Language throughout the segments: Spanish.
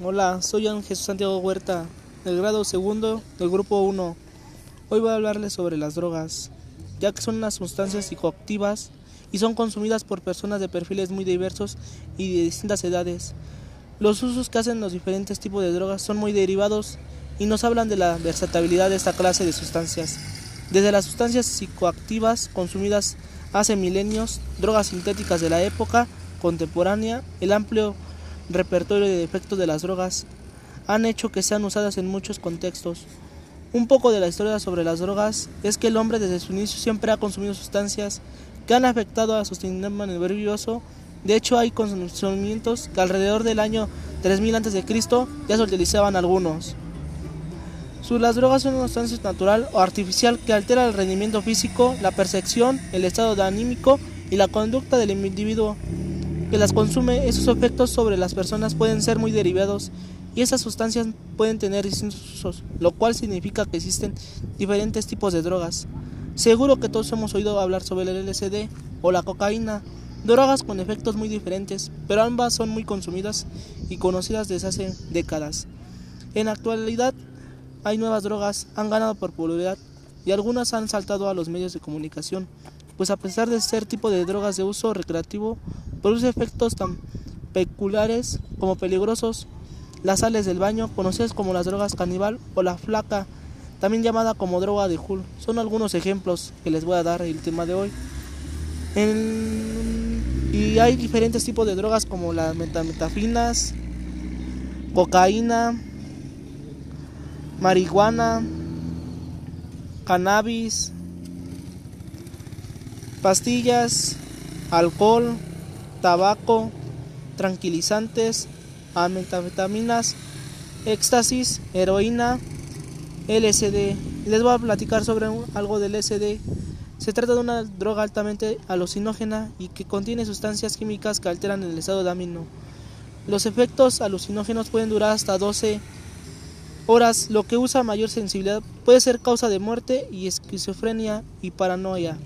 Hola, soy Ángel Santiago Huerta, del grado segundo del grupo 1. Hoy voy a hablarles sobre las drogas, ya que son unas sustancias psicoactivas y son consumidas por personas de perfiles muy diversos y de distintas edades. Los usos que hacen los diferentes tipos de drogas son muy derivados y nos hablan de la versatilidad de esta clase de sustancias. Desde las sustancias psicoactivas consumidas hace milenios, drogas sintéticas de la época contemporánea, el amplio repertorio de efectos de las drogas han hecho que sean usadas en muchos contextos. Un poco de la historia sobre las drogas es que el hombre desde su inicio siempre ha consumido sustancias que han afectado a su sistema nervioso. De hecho, hay conocimientos que alrededor del año 3000 a.C. ya se utilizaban algunos. Las drogas son una sustancia natural o artificial que altera el rendimiento físico, la percepción, el estado anímico y la conducta del individuo que las consume, esos efectos sobre las personas pueden ser muy derivados y esas sustancias pueden tener distintos usos, lo cual significa que existen diferentes tipos de drogas. Seguro que todos hemos oído hablar sobre el LSD o la cocaína, drogas con efectos muy diferentes, pero ambas son muy consumidas y conocidas desde hace décadas. En la actualidad hay nuevas drogas, han ganado popularidad y algunas han saltado a los medios de comunicación, pues a pesar de ser tipo de drogas de uso recreativo, Produce efectos tan peculiares como peligrosos. Las sales del baño, conocidas como las drogas caníbal o la flaca, también llamada como droga de Hull, son algunos ejemplos que les voy a dar el tema de hoy. y hay diferentes tipos de drogas como las metametafinas, cocaína, marihuana, cannabis, pastillas, alcohol, tabaco, tranquilizantes, metanfetaminas, éxtasis, heroína, LSD. Les voy a platicar sobre algo del LSD. Se trata de una droga altamente alucinógena y que contiene sustancias químicas que alteran el estado de amino. Los efectos alucinógenos pueden durar hasta 12 horas, lo que usa mayor sensibilidad puede ser causa de muerte y esquizofrenia y paranoia,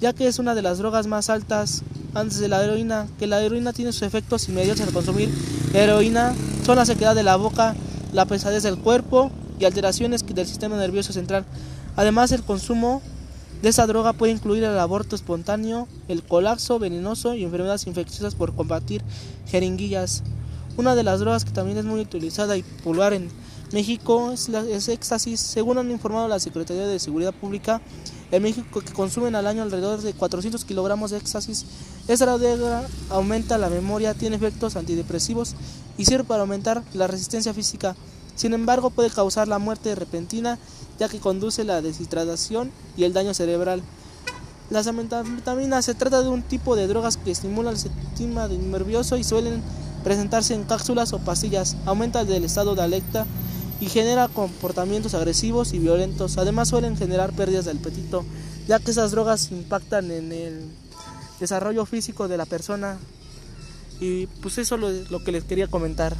ya que es una de las drogas más altas antes de la heroína, que la heroína tiene sus efectos inmediatos al consumir heroína, son la sequedad de la boca, la pesadez del cuerpo y alteraciones del sistema nervioso central. Además, el consumo de esa droga puede incluir el aborto espontáneo, el colapso venenoso y enfermedades infecciosas por combatir jeringuillas. Una de las drogas que también es muy utilizada y popular en México es, la, éxtasis. Según han informado la Secretaría de Seguridad Pública, en México que consumen al año alrededor de 400 kilogramos de éxtasis. Esta droga aumenta la memoria, tiene efectos antidepresivos y sirve para aumentar la resistencia física. Sin embargo, puede causar la muerte repentina ya que conduce la deshidratación y el daño cerebral. Las anfetaminas se trata de un tipo de drogas que estimulan el sistema nervioso y suelen presentarse en cápsulas o pastillas. Aumenta el estado de alerta y genera comportamientos agresivos y violentos. Además suelen generar pérdidas del apetito, ya que esas drogas impactan en el desarrollo físico de la persona. Y pues eso es lo, lo que les quería comentar.